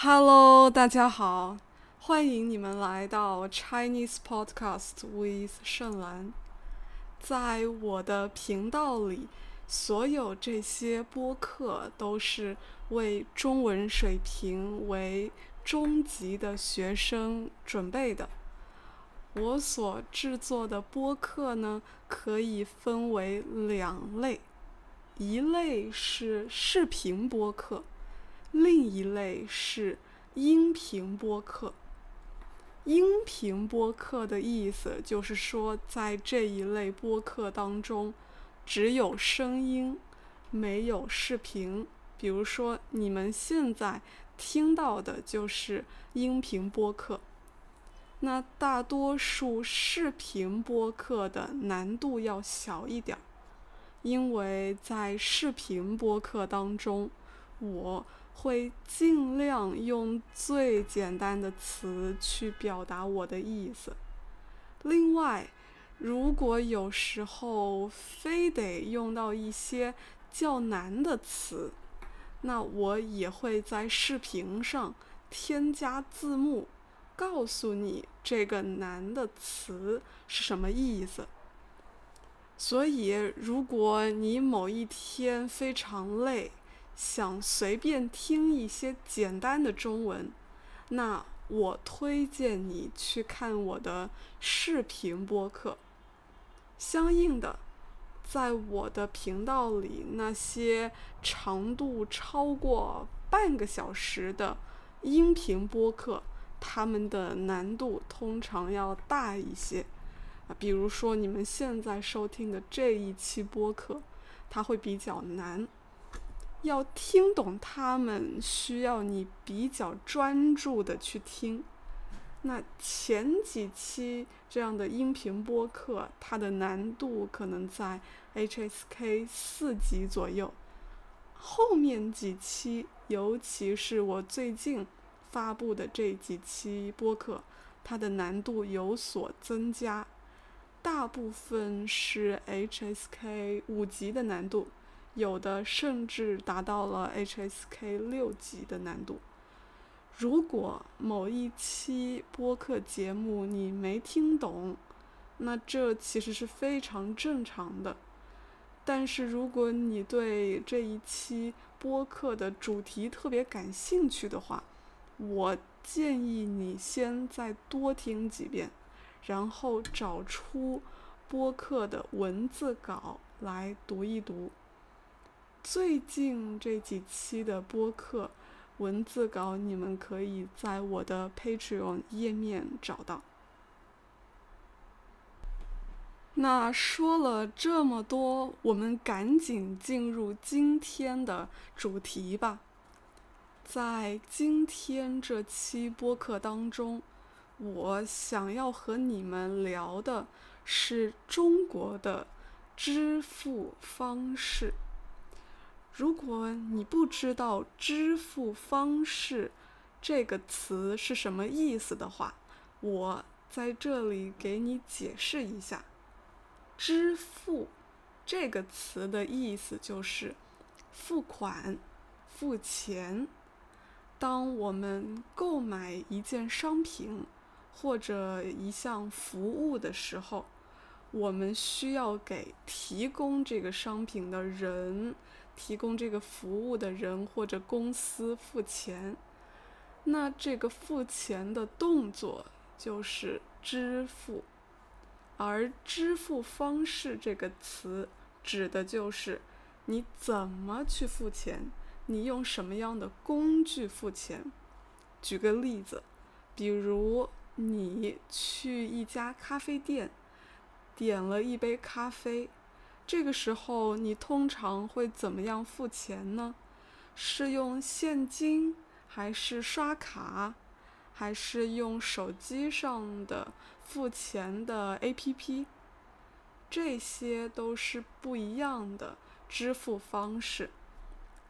Hello，大家好，欢迎你们来到 Chinese Podcast with 盛兰。在我的频道里，所有这些播客都是为中文水平为中级的学生准备的。我所制作的播客呢，可以分为两类，一类是视频播客。另一类是音频播客。音频播客的意思就是说，在这一类播客当中，只有声音，没有视频。比如说，你们现在听到的就是音频播客。那大多数视频播客的难度要小一点儿，因为在视频播客当中，我。会尽量用最简单的词去表达我的意思。另外，如果有时候非得用到一些较难的词，那我也会在视频上添加字幕，告诉你这个难的词是什么意思。所以，如果你某一天非常累，想随便听一些简单的中文，那我推荐你去看我的视频播客。相应的，在我的频道里，那些长度超过半个小时的音频播客，它们的难度通常要大一些。啊，比如说你们现在收听的这一期播客，它会比较难。要听懂他们，需要你比较专注的去听。那前几期这样的音频播客，它的难度可能在 HSK 四级左右。后面几期，尤其是我最近发布的这几期播客，它的难度有所增加，大部分是 HSK 五级的难度。有的甚至达到了 HSK 六级的难度。如果某一期播客节目你没听懂，那这其实是非常正常的。但是如果你对这一期播客的主题特别感兴趣的话，我建议你先再多听几遍，然后找出播客的文字稿来读一读。最近这几期的播客文字稿，你们可以在我的 Patreon 页面找到。那说了这么多，我们赶紧进入今天的主题吧。在今天这期播客当中，我想要和你们聊的是中国的支付方式。如果你不知道“支付方式”这个词是什么意思的话，我在这里给你解释一下。“支付”这个词的意思就是付款、付钱。当我们购买一件商品或者一项服务的时候，我们需要给提供这个商品的人。提供这个服务的人或者公司付钱，那这个付钱的动作就是支付，而支付方式这个词指的就是你怎么去付钱，你用什么样的工具付钱。举个例子，比如你去一家咖啡店，点了一杯咖啡。这个时候，你通常会怎么样付钱呢？是用现金，还是刷卡，还是用手机上的付钱的 APP？这些都是不一样的支付方式。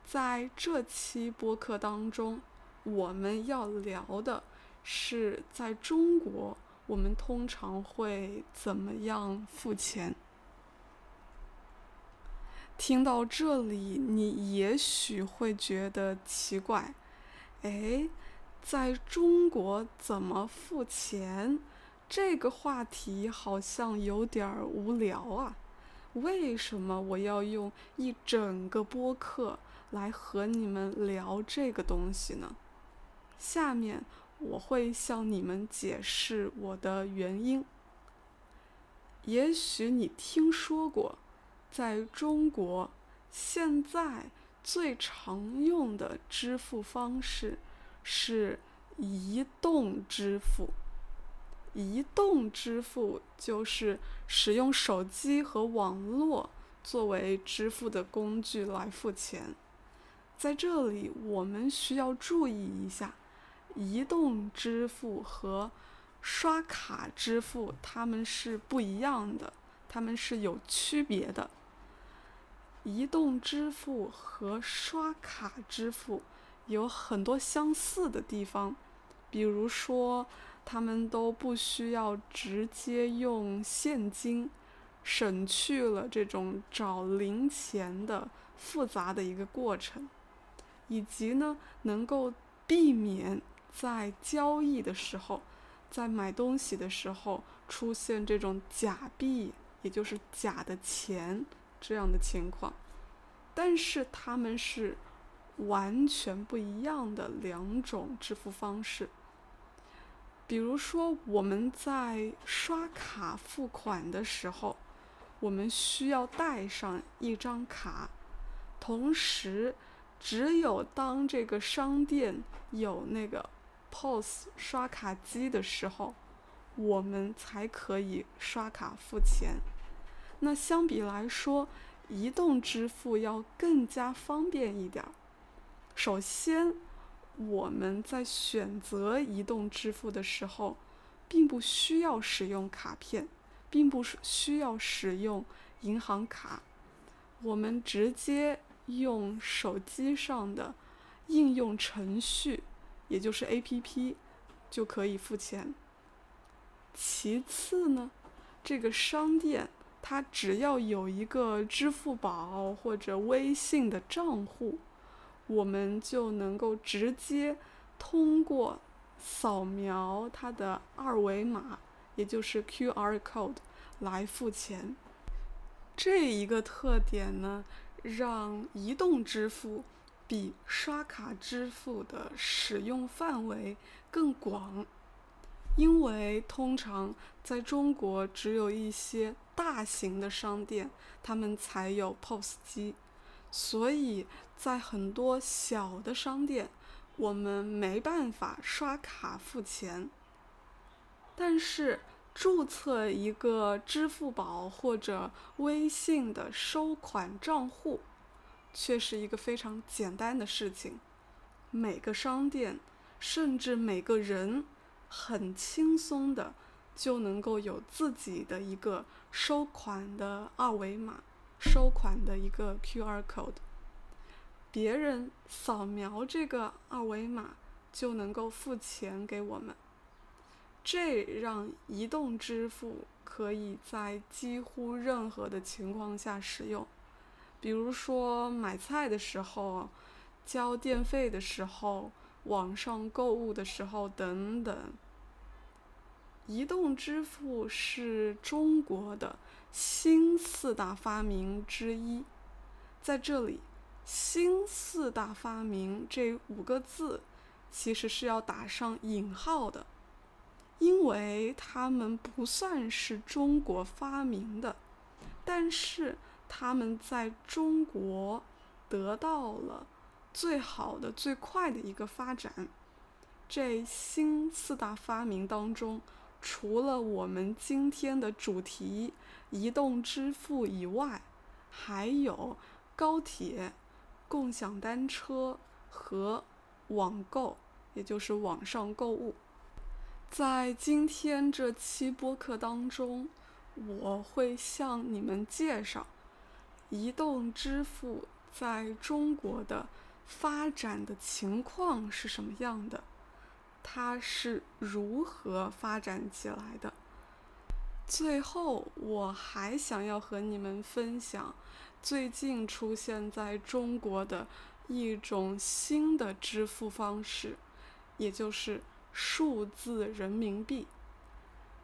在这期播客当中，我们要聊的是在中国，我们通常会怎么样付钱。听到这里，你也许会觉得奇怪，哎，在中国怎么付钱？这个话题好像有点无聊啊。为什么我要用一整个播客来和你们聊这个东西呢？下面我会向你们解释我的原因。也许你听说过，在中国现在最常用的支付方式是移动支付。移动支付就是使用手机和网络作为支付的工具来付钱。在这里，我们需要注意一下，移动支付和刷卡支付它们是不一样的，它们是有区别的。移动支付和刷卡支付有很多相似的地方，比如说。他们都不需要直接用现金，省去了这种找零钱的复杂的一个过程，以及呢，能够避免在交易的时候，在买东西的时候出现这种假币，也就是假的钱这样的情况。但是他们是完全不一样的两种支付方式。比如说，我们在刷卡付款的时候，我们需要带上一张卡，同时，只有当这个商店有那个 POS 刷卡机的时候，我们才可以刷卡付钱。那相比来说，移动支付要更加方便一点儿。首先，我们在选择移动支付的时候，并不需要使用卡片，并不是需要使用银行卡，我们直接用手机上的应用程序，也就是 APP，就可以付钱。其次呢，这个商店它只要有一个支付宝或者微信的账户。我们就能够直接通过扫描它的二维码，也就是 QR code 来付钱。这一个特点呢，让移动支付比刷卡支付的使用范围更广。因为通常在中国只有一些大型的商店，他们才有 POS 机。所以在很多小的商店，我们没办法刷卡付钱。但是注册一个支付宝或者微信的收款账户，却是一个非常简单的事情。每个商店，甚至每个人，很轻松的就能够有自己的一个收款的二维码。收款的一个 QR code，别人扫描这个二维码就能够付钱给我们，这让移动支付可以在几乎任何的情况下使用，比如说买菜的时候、交电费的时候、网上购物的时候等等。移动支付是中国的。新四大发明之一，在这里，“新四大发明”这五个字其实是要打上引号的，因为它们不算是中国发明的，但是他们在中国得到了最好的、最快的一个发展。这新四大发明当中，除了我们今天的主题。移动支付以外，还有高铁、共享单车和网购，也就是网上购物。在今天这期播客当中，我会向你们介绍移动支付在中国的发展的情况是什么样的，它是如何发展起来的。最后，我还想要和你们分享最近出现在中国的一种新的支付方式，也就是数字人民币。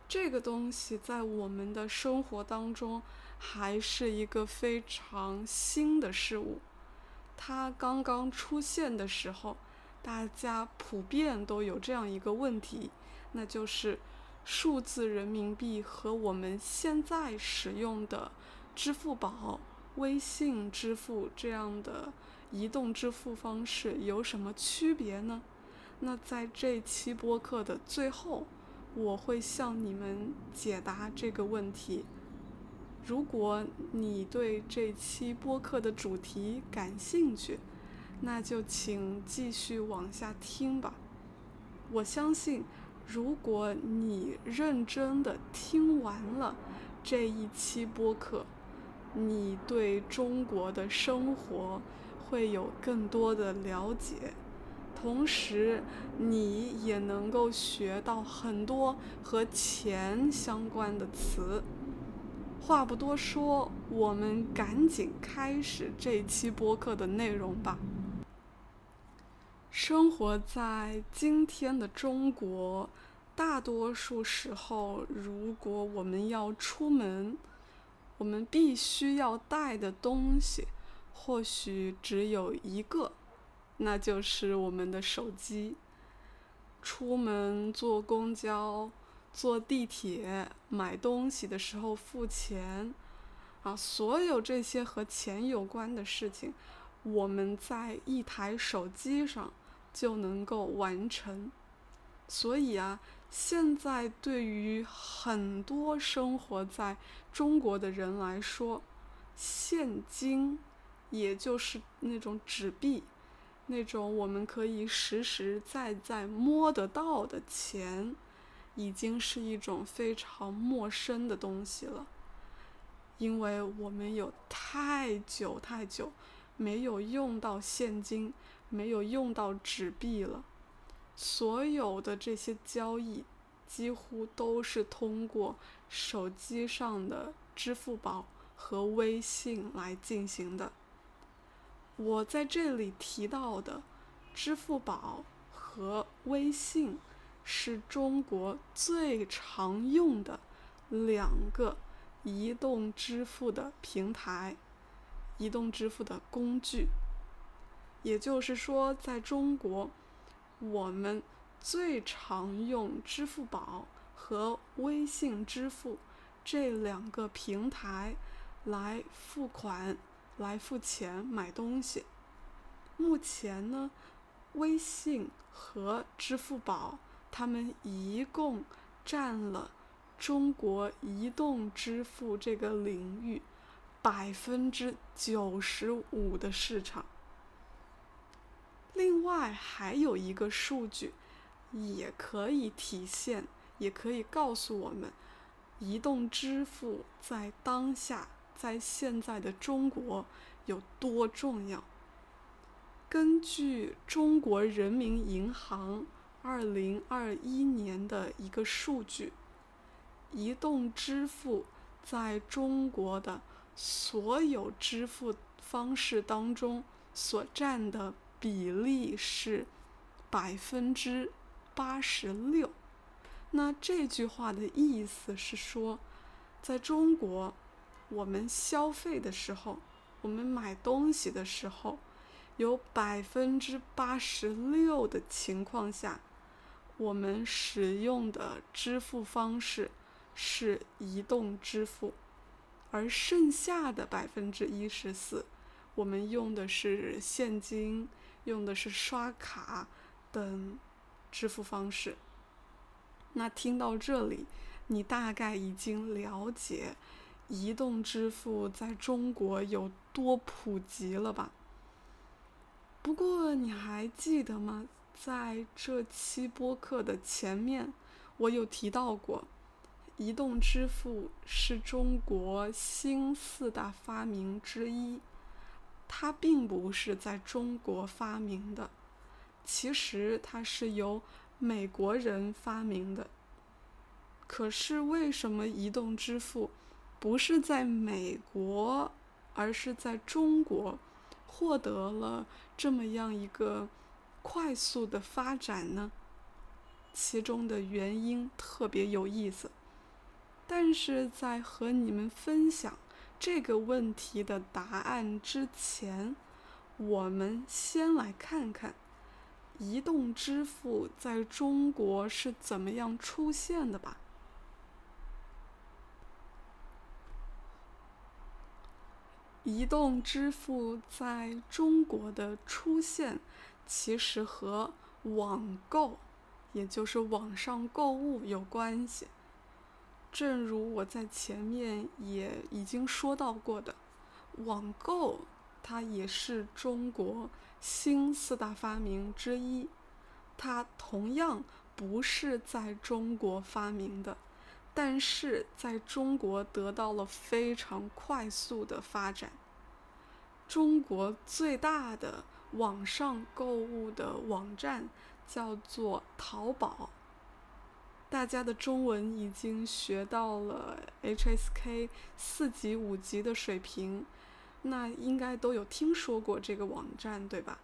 这个东西在我们的生活当中还是一个非常新的事物。它刚刚出现的时候，大家普遍都有这样一个问题，那就是数字人民币和我们现在使用的支付宝、微信支付这样的移动支付方式有什么区别呢？那在这期播客的最后。我会向你们解答这个问题。如果你对这期播客的主题感兴趣，那就请继续往下听吧。我相信，如果你认真的听完了这一期播客，你对中国的生活会有更多的了解。同时，你也能够学到很多和钱相关的词。话不多说，我们赶紧开始这期播客的内容吧。生活在今天的中国，大多数时候，如果我们要出门，我们必须要带的东西，或许只有一个。那就是我们的手机。出门坐公交、坐地铁、买东西的时候付钱，啊，所有这些和钱有关的事情，我们在一台手机上就能够完成。所以啊，现在对于很多生活在中国的人来说，现金，也就是那种纸币。那种我们可以实实在在摸得到的钱，已经是一种非常陌生的东西了，因为我们有太久太久没有用到现金，没有用到纸币了，所有的这些交易几乎都是通过手机上的支付宝和微信来进行的。我在这里提到的支付宝和微信是中国最常用的两个移动支付的平台、移动支付的工具。也就是说，在中国，我们最常用支付宝和微信支付这两个平台来付款。来付钱买东西。目前呢，微信和支付宝，他们一共占了中国移动支付这个领域百分之九十五的市场。另外还有一个数据，也可以体现，也可以告诉我们，移动支付在当下。在现在的中国有多重要？根据中国人民银行二零二一年的一个数据，移动支付在中国的所有支付方式当中所占的比例是百分之八十六。那这句话的意思是说，在中国。我们消费的时候，我们买东西的时候，有百分之八十六的情况下，我们使用的支付方式是移动支付，而剩下的百分之一十四，我们用的是现金，用的是刷卡等支付方式。那听到这里，你大概已经了解。移动支付在中国有多普及了吧？不过你还记得吗？在这期播客的前面，我有提到过，移动支付是中国新四大发明之一。它并不是在中国发明的，其实它是由美国人发明的。可是为什么移动支付？不是在美国，而是在中国，获得了这么样一个快速的发展呢？其中的原因特别有意思。但是在和你们分享这个问题的答案之前，我们先来看看移动支付在中国是怎么样出现的吧。移动支付在中国的出现，其实和网购，也就是网上购物有关系。正如我在前面也已经说到过的，网购它也是中国新四大发明之一，它同样不是在中国发明的。但是在中国得到了非常快速的发展。中国最大的网上购物的网站叫做淘宝。大家的中文已经学到了 HSK 四级、五级的水平，那应该都有听说过这个网站，对吧？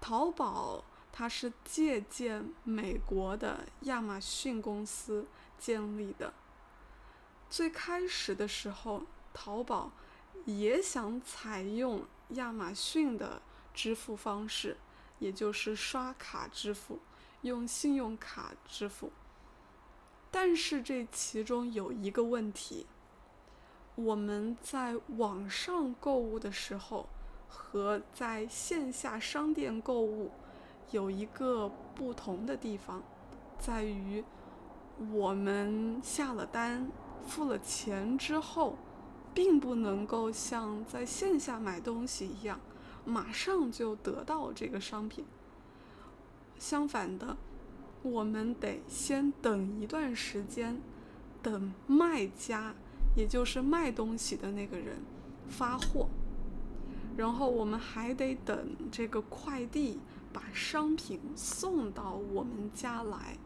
淘宝它是借鉴美国的亚马逊公司。建立的。最开始的时候，淘宝也想采用亚马逊的支付方式，也就是刷卡支付，用信用卡支付。但是这其中有一个问题：我们在网上购物的时候和在线下商店购物有一个不同的地方，在于。我们下了单、付了钱之后，并不能够像在线下买东西一样，马上就得到这个商品。相反的，我们得先等一段时间，等卖家，也就是卖东西的那个人发货，然后我们还得等这个快递把商品送到我们家来。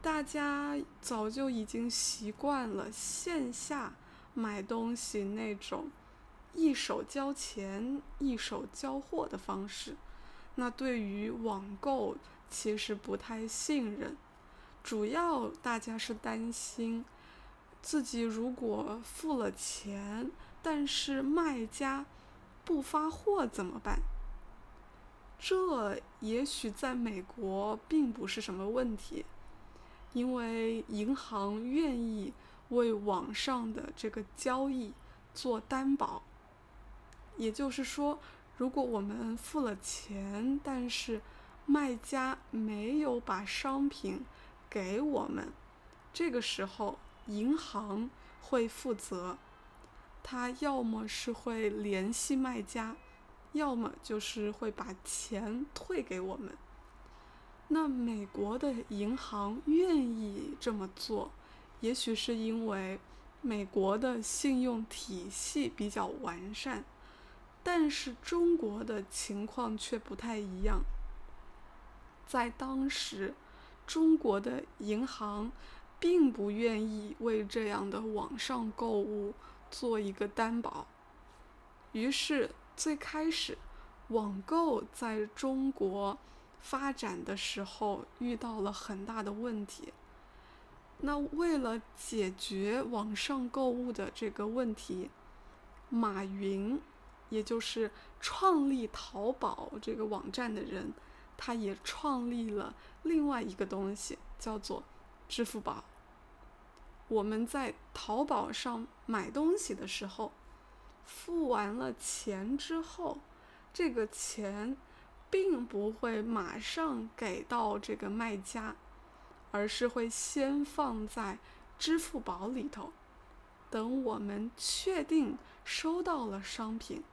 大家早就已经习惯了线下买东西那种一手交钱一手交货的方式，那对于网购其实不太信任，主要大家是担心自己如果付了钱，但是卖家不发货怎么办？这也许在美国并不是什么问题。因为银行愿意为网上的这个交易做担保，也就是说，如果我们付了钱，但是卖家没有把商品给我们，这个时候银行会负责，他要么是会联系卖家，要么就是会把钱退给我们。那美国的银行愿意这么做，也许是因为美国的信用体系比较完善，但是中国的情况却不太一样。在当时，中国的银行并不愿意为这样的网上购物做一个担保，于是最开始，网购在中国。发展的时候遇到了很大的问题。那为了解决网上购物的这个问题，马云，也就是创立淘宝这个网站的人，他也创立了另外一个东西，叫做支付宝。我们在淘宝上买东西的时候，付完了钱之后，这个钱。并不会马上给到这个卖家，而是会先放在支付宝里头，等我们确定收到了商品，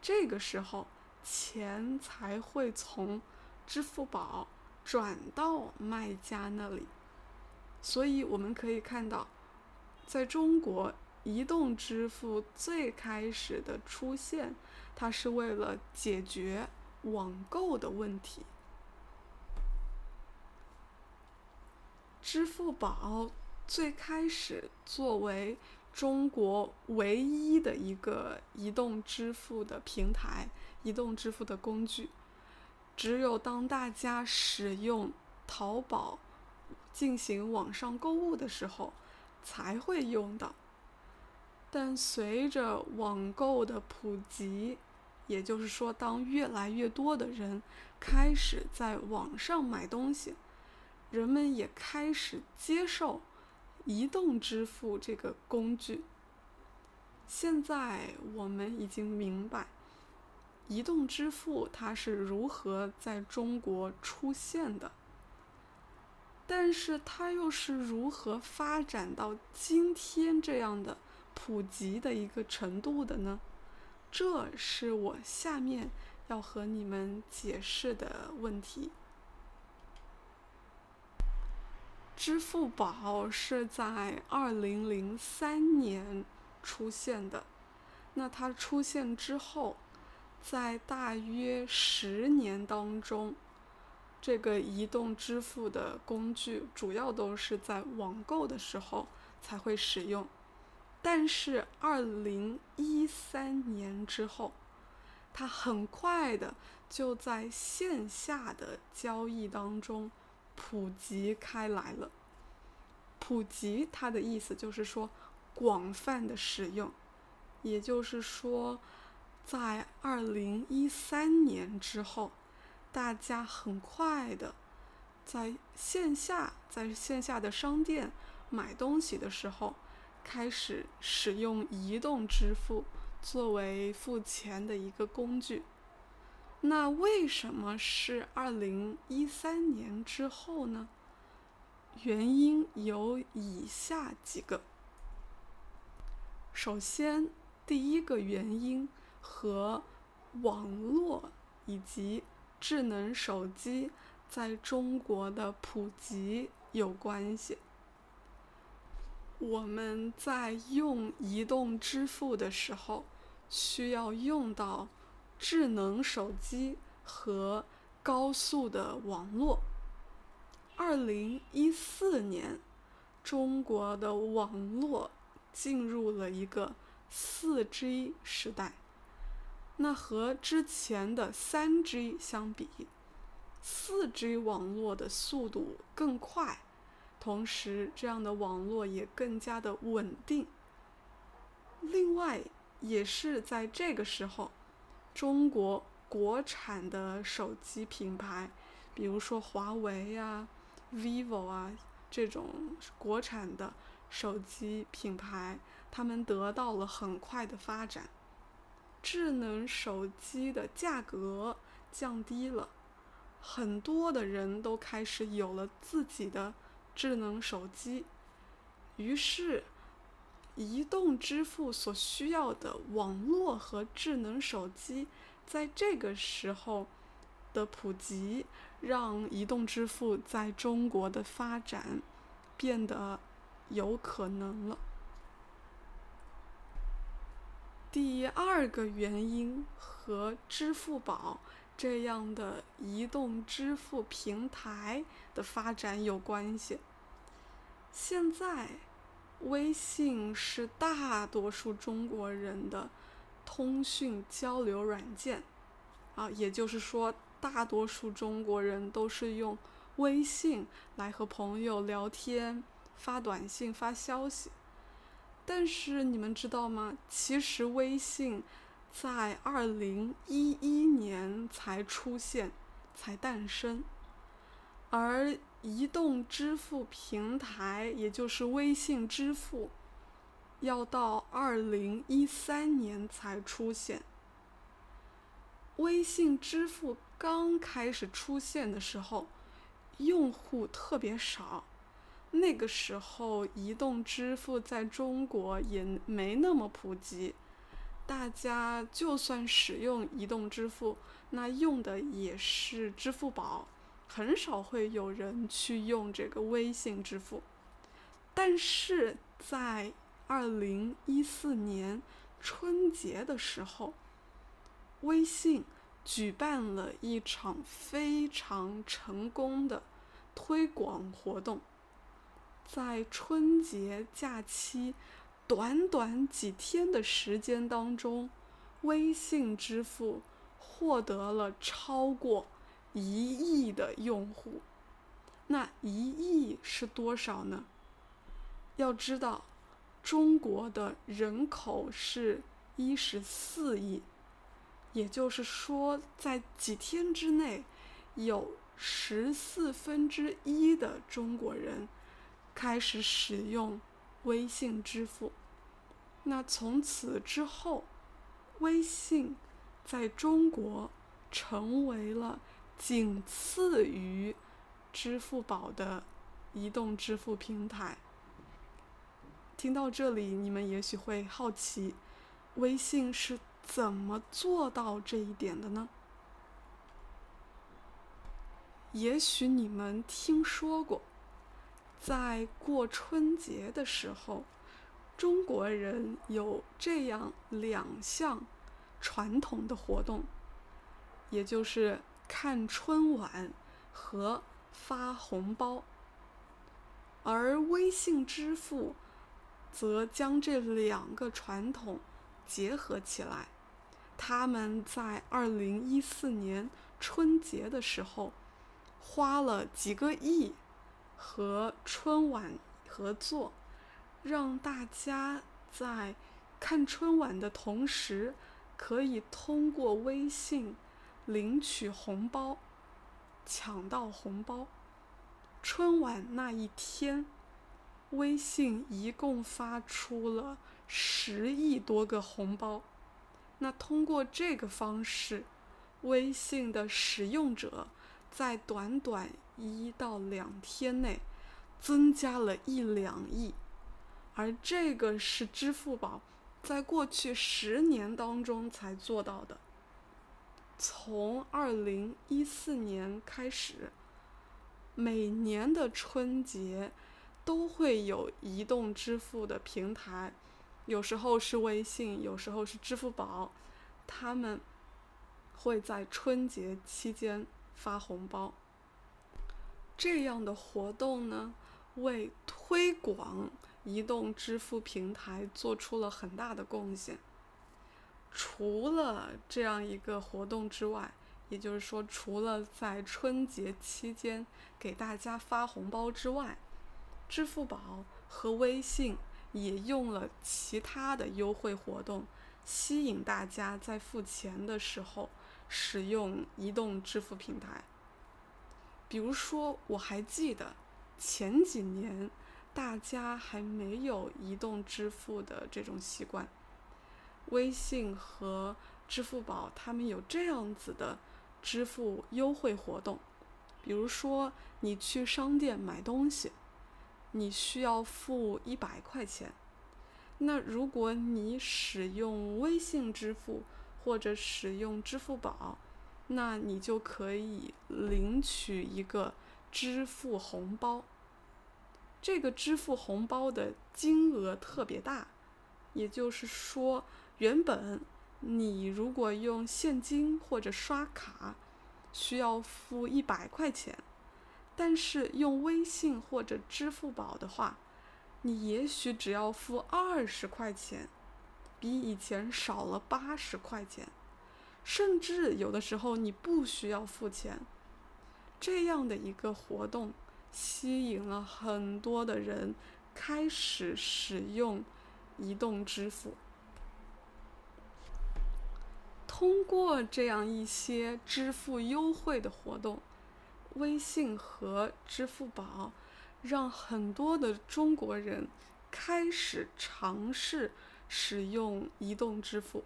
这个时候钱才会从支付宝转到卖家那里。所以我们可以看到，在中国，移动支付最开始的出现，它是为了解决。网购的问题，支付宝最开始作为中国唯一的一个移动支付的平台、移动支付的工具，只有当大家使用淘宝进行网上购物的时候才会用到。但随着网购的普及，也就是说，当越来越多的人开始在网上买东西，人们也开始接受移动支付这个工具。现在我们已经明白，移动支付它是如何在中国出现的，但是它又是如何发展到今天这样的普及的一个程度的呢？这是我下面要和你们解释的问题。支付宝是在二零零三年出现的，那它出现之后，在大约十年当中，这个移动支付的工具主要都是在网购的时候才会使用。但是，二零一三年之后，它很快的就在线下的交易当中普及开来了。普及它的意思就是说广泛的使用，也就是说，在二零一三年之后，大家很快的在线下在线下的商店买东西的时候。开始使用移动支付作为付钱的一个工具。那为什么是二零一三年之后呢？原因有以下几个。首先，第一个原因和网络以及智能手机在中国的普及有关系。我们在用移动支付的时候，需要用到智能手机和高速的网络。二零一四年，中国的网络进入了一个四 G 时代。那和之前的三 G 相比，四 G 网络的速度更快。同时，这样的网络也更加的稳定。另外，也是在这个时候，中国国产的手机品牌，比如说华为啊、vivo 啊这种国产的手机品牌，他们得到了很快的发展，智能手机的价格降低了，很多的人都开始有了自己的。智能手机，于是，移动支付所需要的网络和智能手机，在这个时候的普及，让移动支付在中国的发展变得有可能了。第二个原因和支付宝这样的移动支付平台的发展有关系。现在，微信是大多数中国人的通讯交流软件，啊，也就是说，大多数中国人都是用微信来和朋友聊天、发短信、发消息。但是你们知道吗？其实微信在二零一一年才出现，才诞生，而。移动支付平台，也就是微信支付，要到二零一三年才出现。微信支付刚开始出现的时候，用户特别少，那个时候移动支付在中国也没那么普及，大家就算使用移动支付，那用的也是支付宝。很少会有人去用这个微信支付，但是在二零一四年春节的时候，微信举办了一场非常成功的推广活动，在春节假期短短几天的时间当中，微信支付获得了超过。一亿的用户，那一亿是多少呢？要知道，中国的人口是一十四亿，也就是说，在几天之内，有十四分之一的中国人开始使用微信支付。那从此之后，微信在中国成为了仅次于支付宝的移动支付平台。听到这里，你们也许会好奇，微信是怎么做到这一点的呢？也许你们听说过，在过春节的时候，中国人有这样两项传统的活动，也就是看春晚和发红包，而微信支付。则将这两个传统结合起来。他们在二零一四年春节的时候，花了几个亿和春晚合作，让大家在看春晚的同时，可以通过微信领取红包，抢到红包。春晚那一天。微信一共发出了十亿多个红包，那通过这个方式，微信的使用者在短短一到两天内增加了一两亿，而这个是支付宝在过去十年当中才做到的。从二零一四年开始，每年的春节。都会有移动支付的平台，有时候是微信，有时候是支付宝，他们会在春节期间发红包。这样的活动呢，为推广移动支付平台做出了很大的贡献。除了这样一个活动之外，也就是说，除了在春节期间给大家发红包之外，支付宝和微信也用了其他的优惠活动，吸引大家在付钱的时候使用移动支付平台。比如说，我还记得前几年大家还没有移动支付的这种习惯，微信和支付宝他们有这样子的支付优惠活动，比如说你去商店买东西。你需要付一百块钱，那如果你使用微信支付或者使用支付宝，那你就可以领取一个支付红包。这个支付红包的金额特别大，也就是说，原本你如果用现金或者刷卡，需要付一百块钱。但是用微信或者支付宝的话，你也许只要付二十块钱，比以前少了八十块钱，甚至有的时候你不需要付钱。这样的一个活动吸引了很多的人开始使用移动支付。通过这样一些支付优惠的活动。微信和支付宝让很多的中国人开始尝试使用移动支付，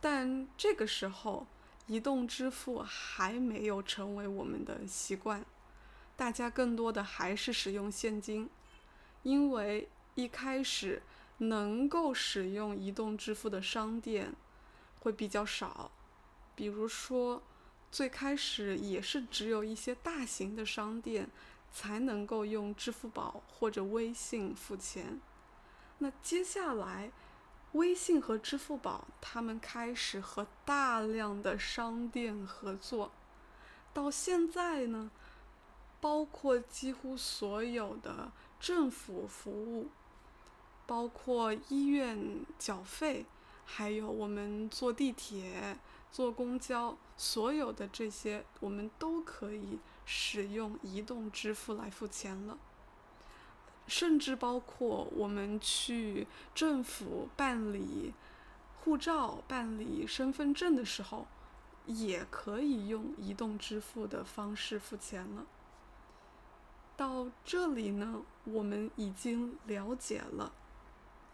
但这个时候，移动支付还没有成为我们的习惯，大家更多的还是使用现金，因为一开始能够使用移动支付的商店会比较少，比如说。最开始也是只有一些大型的商店才能够用支付宝或者微信付钱。那接下来，微信和支付宝他们开始和大量的商店合作，到现在呢，包括几乎所有的政府服务，包括医院缴费，还有我们坐地铁。坐公交，所有的这些我们都可以使用移动支付来付钱了。甚至包括我们去政府办理护照、办理身份证的时候，也可以用移动支付的方式付钱了。到这里呢，我们已经了解了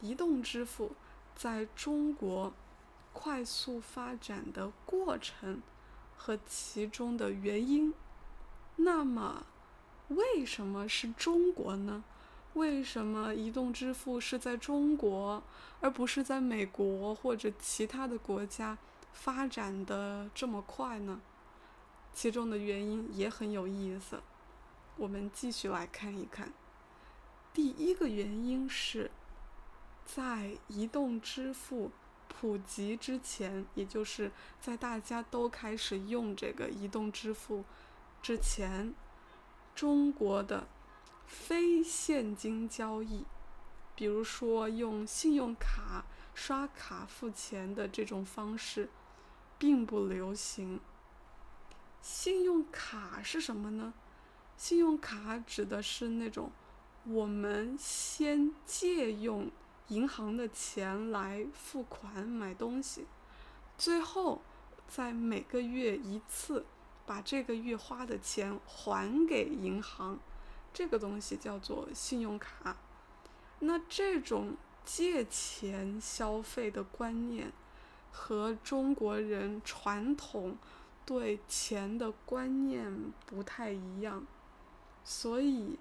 移动支付在中国快速发展的过程和其中的原因。那么，为什么是中国呢？为什么移动支付是在中国，而不是在美国或者其他的国家发展的这么快呢？其中的原因也很有意思。我们继续来看一看，第一个原因是，在移动支付普及之前，也就是在大家都开始用这个移动支付之前，中国的非现金交易，比如说用信用卡刷卡付钱的这种方式，并不流行。信用卡是什么呢？信用卡指的是那种我们先借用银行的钱来付款买东西，最后在每个月一次把这个月花的钱还给银行，这个东西叫做信用卡。那这种借钱消费的观念和中国人传统对钱的观念不太一样。所以，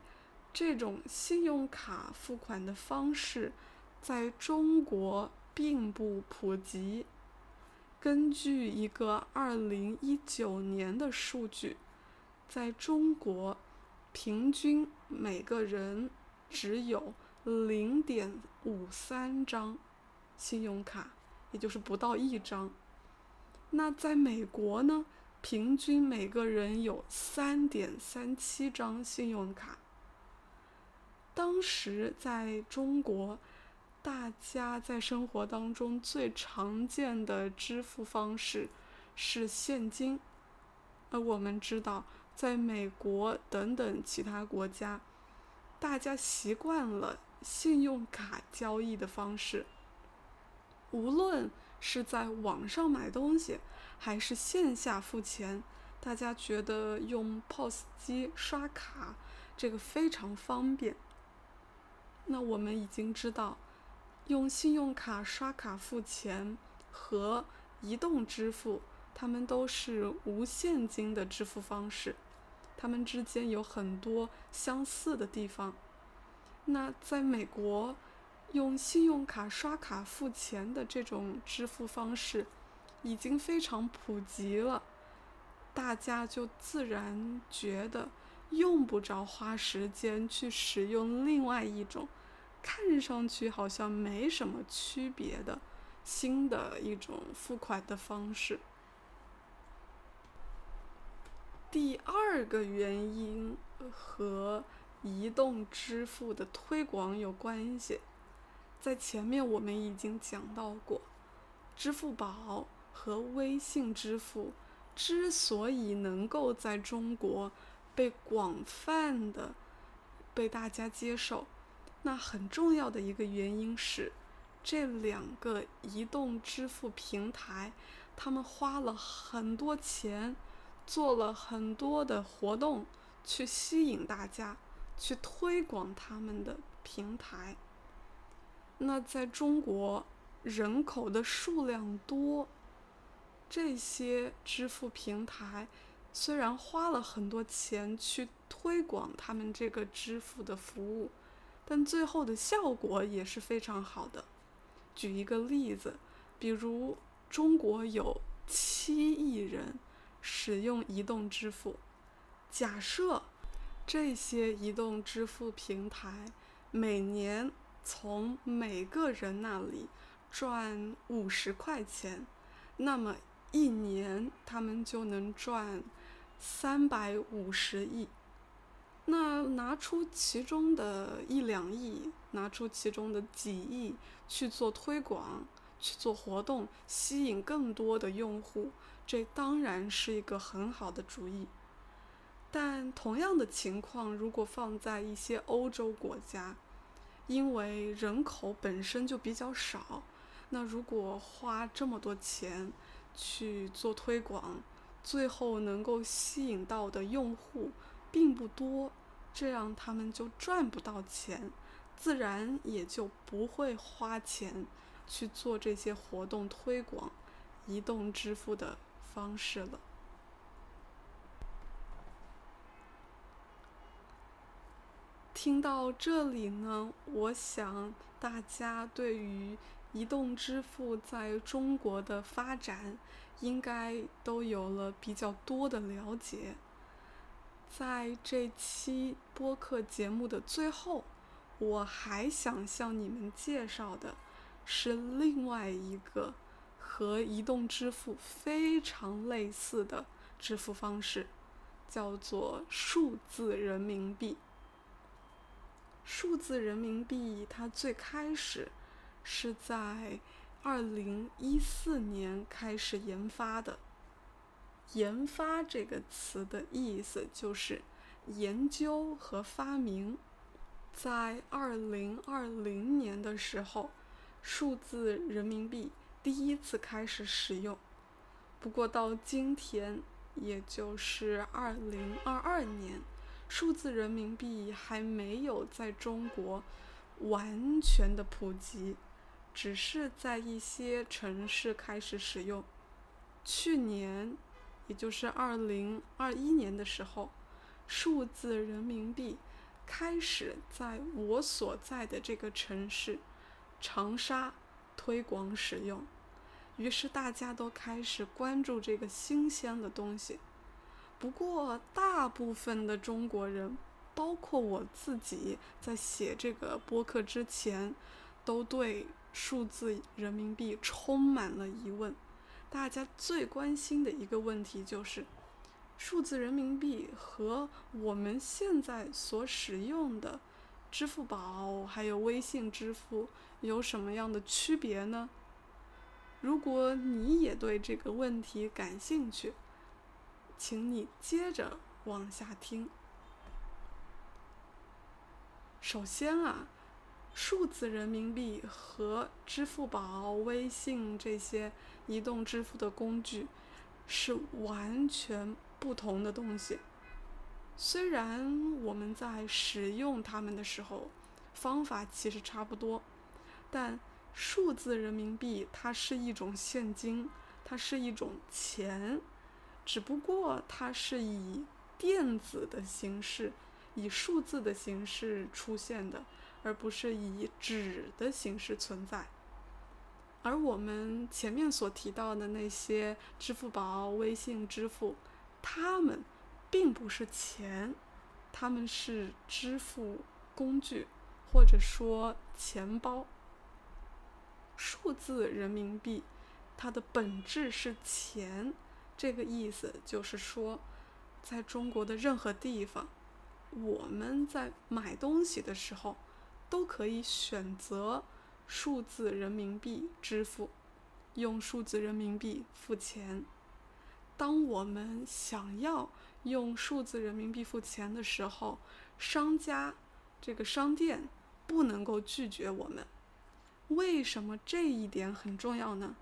这种信用卡付款的方式在中国并不普及。根据一个二零一九年的数据，在中国，平均每个人只有零点五三张信用卡，也就是不到一张。那在美国呢？平均每个人有三点三七张信用卡。当时在中国，大家在生活当中最常见的支付方式是现金，而我们知道，在美国等等其他国家，大家习惯了信用卡交易的方式，无论是在网上买东西。还是线下付钱，大家觉得用 POS 机刷卡这个非常方便。那我们已经知道，用信用卡刷卡付钱和移动支付，它们都是无现金的支付方式，它们之间有很多相似的地方。那在美国，用信用卡刷卡付钱的这种支付方式。已经非常普及了，大家就自然觉得用不着花时间去使用另外一种看上去好像没什么区别的新的一种付款的方式。第二个原因和移动支付的推广有关系，在前面我们已经讲到过，支付宝。和微信支付之所以能够在中国被广泛的被大家接受，那很重要的一个原因是，这两个移动支付平台，他们花了很多钱，做了很多的活动，去吸引大家，去推广他们的平台。那在中国，人口的数量多。这些支付平台虽然花了很多钱去推广他们这个支付的服务，但最后的效果也是非常好的。举一个例子，比如中国有七亿人使用移动支付，假设这些移动支付平台每年从每个人那里赚五十块钱，那么。一年他们就能赚三百五十亿，那拿出其中的一两亿，拿出其中的几亿去做推广、去做活动，吸引更多的用户，这当然是一个很好的主意。但同样的情况，如果放在一些欧洲国家，因为人口本身就比较少，那如果花这么多钱去做推广，最后能够吸引到的用户并不多，这样他们就赚不到钱，自然也就不会花钱去做这些活动推广移动支付的方式了。听到这里呢，我想大家对于移动支付在中国的发展，应该都有了比较多的了解。在这期播客节目的最后，我还想向你们介绍的是另外一个和移动支付非常类似的支付方式，叫做数字人民币。数字人民币，它最开始是在二零一四年开始研发的。研发这个词的意思就是研究和发明。在二零二零年的时候，数字人民币第一次开始使用。不过到今天，也就是二零二二年。数字人民币还没有在中国完全的普及，只是在一些城市开始使用。去年，也就是二零二一年的时候，数字人民币开始在我所在的这个城市长沙推广使用，于是大家都开始关注这个新鲜的东西。不过，大部分的中国人，包括我自己，在写这个播客之前，都对数字人民币充满了疑问。大家最关心的一个问题就是，数字人民币和我们现在所使用的支付宝还有微信支付有什么样的区别呢？如果你也对这个问题感兴趣，请你接着往下听。首先啊，数字人民币和支付宝、微信这些移动支付的工具是完全不同的东西。虽然我们在使用它们的时候方法其实差不多，但数字人民币它是一种现金，它是一种钱。只不过它是以电子的形式、以数字的形式出现的，而不是以纸的形式存在。而我们前面所提到的那些支付宝、微信支付，它们并不是钱，他们是支付工具，或者说钱包。数字人民币，它的本质是钱。这个意思就是说，在中国的任何地方，我们在买东西的时候，都可以选择数字人民币支付，用数字人民币付钱。当我们想要用数字人民币付钱的时候，商家这个商店不能够拒绝我们。为什么这一点很重要呢？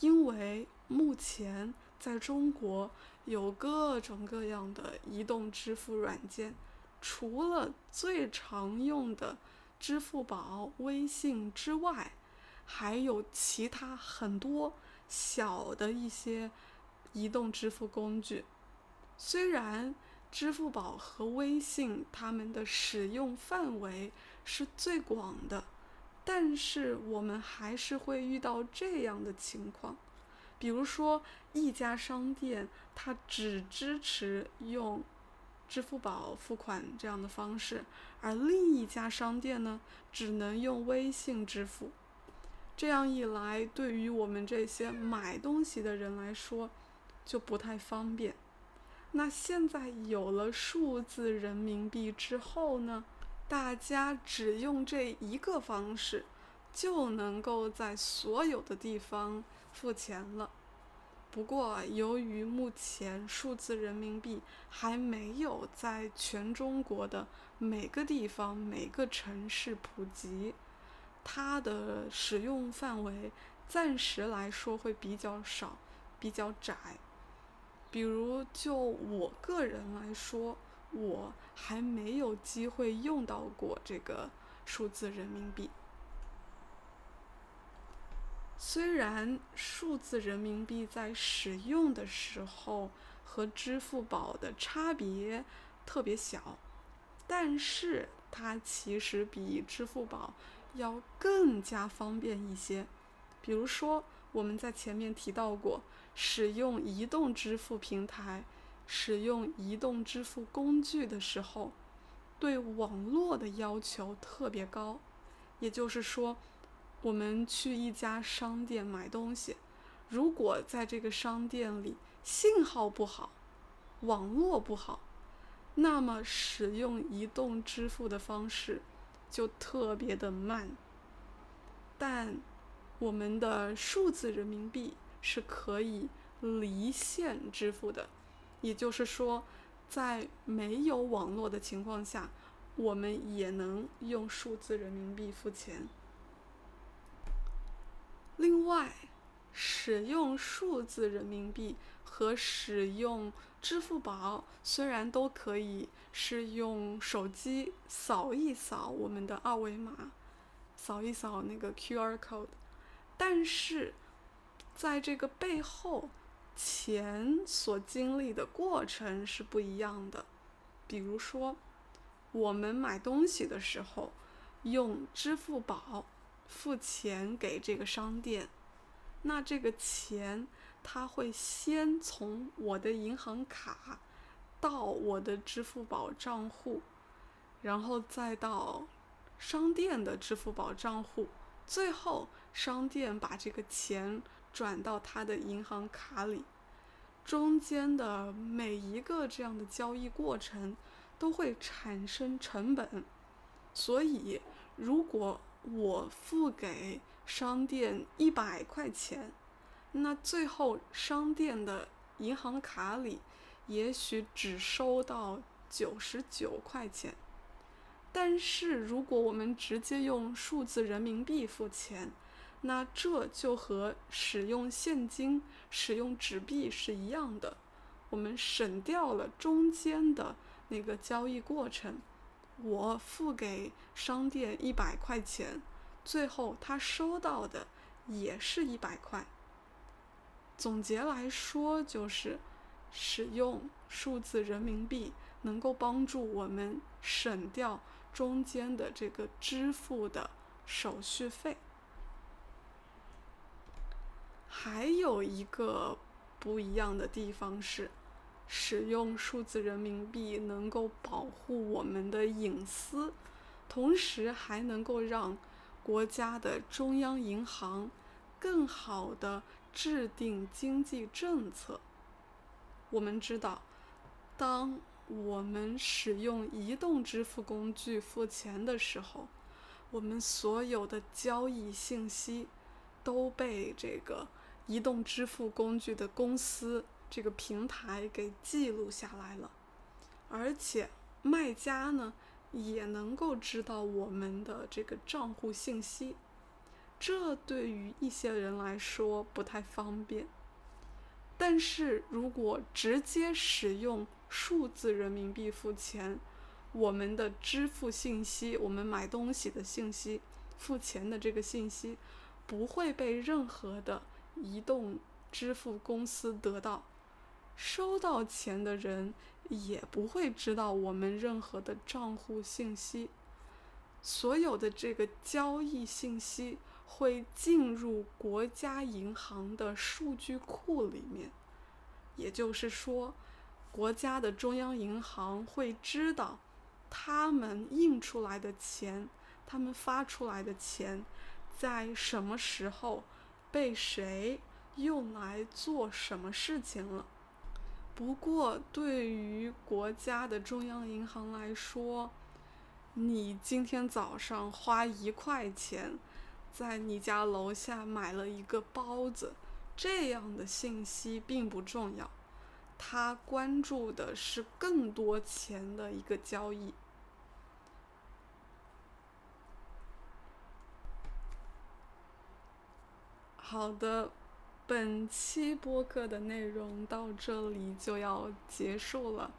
因为目前。在中国有各种各样的移动支付软件，除了最常用的支付宝、微信之外，还有其他很多小的一些移动支付工具。虽然支付宝和微信它们的使用范围是最广的，但是我们还是会遇到这样的情况。比如说，一家商店它只支持用支付宝付款这样的方式，而另一家商店呢，只能用微信支付。这样一来，对于我们这些买东西的人来说，就不太方便。那现在有了数字人民币之后呢，大家只用这一个方式，就能够在所有的地方。付钱了，不过，由于目前数字人民币还没有在全中国的每个地方、每个城市普及，它的使用范围暂时来说会比较少、比较窄。比如，就我个人来说，我还没有机会用到过这个数字人民币。虽然数字人民币在使用的时候和支付宝的差别特别小，但是它其实比支付宝要更加方便一些。比如说，我们在前面提到过，使用移动支付平台、使用移动支付工具的时候，对网络的要求特别高，也就是说。我们去一家商店买东西，如果在这个商店里信号不好，网络不好，那么使用移动支付的方式就特别的慢。但我们的数字人民币是可以离线支付的，也就是说，在没有网络的情况下，我们也能用数字人民币付钱。另外，使用数字人民币和使用支付宝虽然都可以是用手机扫一扫我们的二维码，扫一扫那个 QR code，但是在这个背后，钱所经历的过程是不一样的。比如说，我们买东西的时候用支付宝。付钱给这个商店，那这个钱他会先从我的银行卡到我的支付宝账户，然后再到商店的支付宝账户，最后商店把这个钱转到他的银行卡里，中间的每一个这样的交易过程都会产生成本，所以如果。我付给商店一百块钱，那最后商店的银行卡里也许只收到九十九块钱。但是如果我们直接用数字人民币付钱，那这就和使用现金、使用纸币是一样的，我们省掉了中间的那个交易过程。我付给商店一百块钱，最后他收到的也是一百块。总结来说，就是使用数字人民币能够帮助我们省掉中间的这个支付的手续费。还有一个不一样的地方是。使用数字人民币能够保护我们的隐私，同时还能够让国家的中央银行更好的制定经济政策。我们知道，当我们使用移动支付工具付钱的时候，我们所有的交易信息都被这个移动支付工具的公司。这个平台给记录下来了，而且卖家呢也能够知道我们的这个账户信息，这对于一些人来说不太方便。但是如果直接使用数字人民币付钱，我们的支付信息、我们买东西的信息、付钱的这个信息，不会被任何的移动支付公司得到。收到钱的人也不会知道我们任何的账户信息，所有的这个交易信息会进入国家银行的数据库里面，也就是说，国家的中央银行会知道他们印出来的钱，他们发出来的钱，在什么时候被谁用来做什么事情了。不过，对于国家的中央银行来说，你今天早上花一块钱，在你家楼下买了一个包子，这样的信息并不重要，他关注的是更多钱的一个交易。好的，本期播客的内容到这里就要结束了。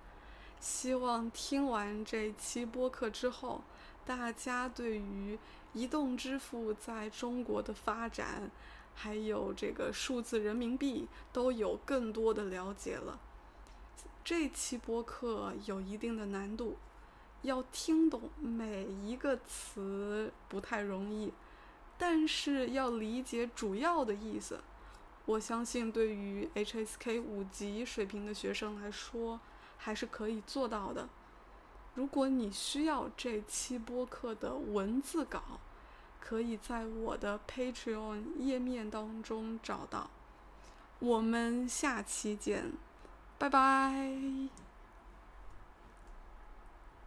希望听完这期播客之后，大家对于移动支付在中国的发展，还有这个数字人民币都有更多的了解了。这期播客有一定的难度，要听懂每一个词不太容易，但是要理解主要的意思，我相信对于 HSK 五级水平的学生来说。还是可以做到的。如果你需要这期播客的文字稿，可以在我的 Patreon 页面当中找到。我们下期见，拜拜。